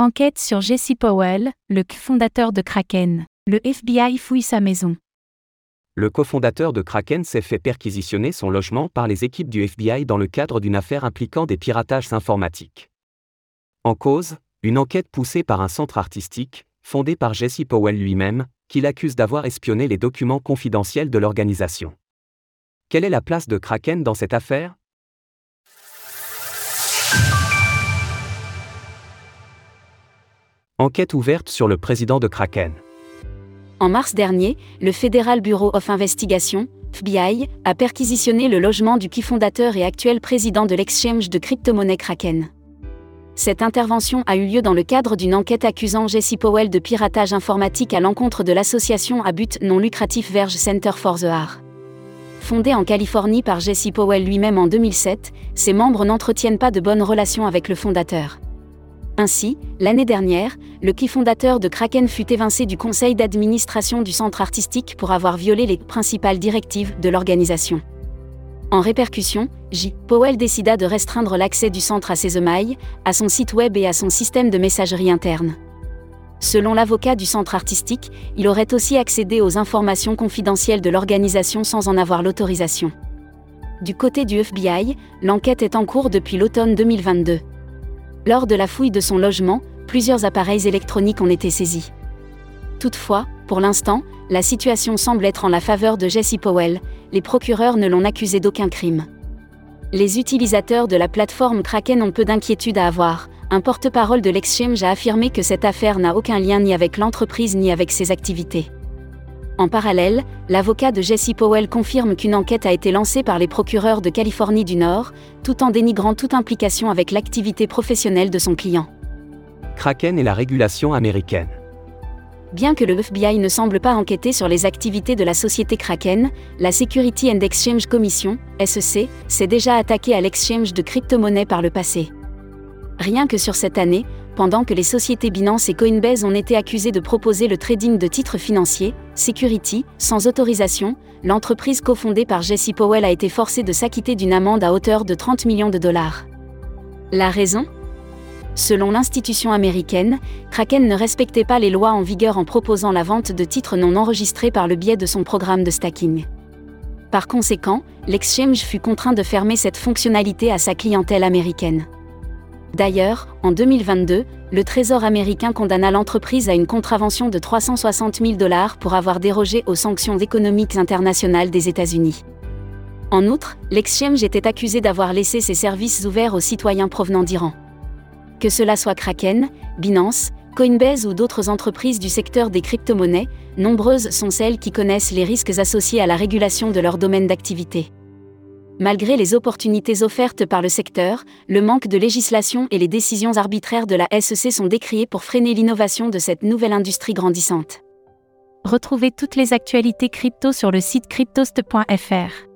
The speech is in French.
Enquête sur Jesse Powell, le fondateur de Kraken. Le FBI fouille sa maison. Le cofondateur de Kraken s'est fait perquisitionner son logement par les équipes du FBI dans le cadre d'une affaire impliquant des piratages informatiques. En cause, une enquête poussée par un centre artistique, fondé par Jesse Powell lui-même, qui l'accuse d'avoir espionné les documents confidentiels de l'organisation. Quelle est la place de Kraken dans cette affaire? Enquête ouverte sur le président de Kraken. En mars dernier, le Federal Bureau of Investigation, FBI, a perquisitionné le logement du qui fondateur et actuel président de l'exchange de crypto-monnaie Kraken. Cette intervention a eu lieu dans le cadre d'une enquête accusant Jesse Powell de piratage informatique à l'encontre de l'association à but non lucratif Verge Center for the Art. Fondée en Californie par Jesse Powell lui-même en 2007, ses membres n'entretiennent pas de bonnes relations avec le fondateur. Ainsi, l'année dernière, le qui fondateur de Kraken fut évincé du conseil d'administration du centre artistique pour avoir violé les principales directives de l'organisation. En répercussion, J. Powell décida de restreindre l'accès du centre à ses emails, à son site web et à son système de messagerie interne. Selon l'avocat du centre artistique, il aurait aussi accédé aux informations confidentielles de l'organisation sans en avoir l'autorisation. Du côté du FBI, l'enquête est en cours depuis l'automne 2022. Lors de la fouille de son logement, plusieurs appareils électroniques ont été saisis. Toutefois, pour l'instant, la situation semble être en la faveur de Jesse Powell, les procureurs ne l'ont accusé d'aucun crime. Les utilisateurs de la plateforme Kraken ont peu d'inquiétude à avoir. Un porte-parole de l'exchange a affirmé que cette affaire n'a aucun lien ni avec l'entreprise ni avec ses activités. En parallèle, l'avocat de Jesse Powell confirme qu'une enquête a été lancée par les procureurs de Californie du Nord, tout en dénigrant toute implication avec l'activité professionnelle de son client. Kraken et la régulation américaine. Bien que le FBI ne semble pas enquêter sur les activités de la société Kraken, la Security and Exchange Commission, SEC, s'est déjà attaquée à l'exchange de crypto-monnaies par le passé. Rien que sur cette année, pendant que les sociétés Binance et Coinbase ont été accusées de proposer le trading de titres financiers, Security, sans autorisation, l'entreprise cofondée par Jesse Powell a été forcée de s'acquitter d'une amende à hauteur de 30 millions de dollars. La raison? Selon l'institution américaine, Kraken ne respectait pas les lois en vigueur en proposant la vente de titres non enregistrés par le biais de son programme de stacking. Par conséquent, l'exchange fut contraint de fermer cette fonctionnalité à sa clientèle américaine. D'ailleurs, en 2022, le Trésor américain condamna l'entreprise à une contravention de 360 000 dollars pour avoir dérogé aux sanctions économiques internationales des États-Unis. En outre, l'exchange était accusé d'avoir laissé ses services ouverts aux citoyens provenant d'Iran. Que cela soit Kraken, Binance, Coinbase ou d'autres entreprises du secteur des crypto-monnaies, nombreuses sont celles qui connaissent les risques associés à la régulation de leur domaine d'activité. Malgré les opportunités offertes par le secteur, le manque de législation et les décisions arbitraires de la SEC sont décriées pour freiner l'innovation de cette nouvelle industrie grandissante. Retrouvez toutes les actualités crypto sur le site cryptost.fr.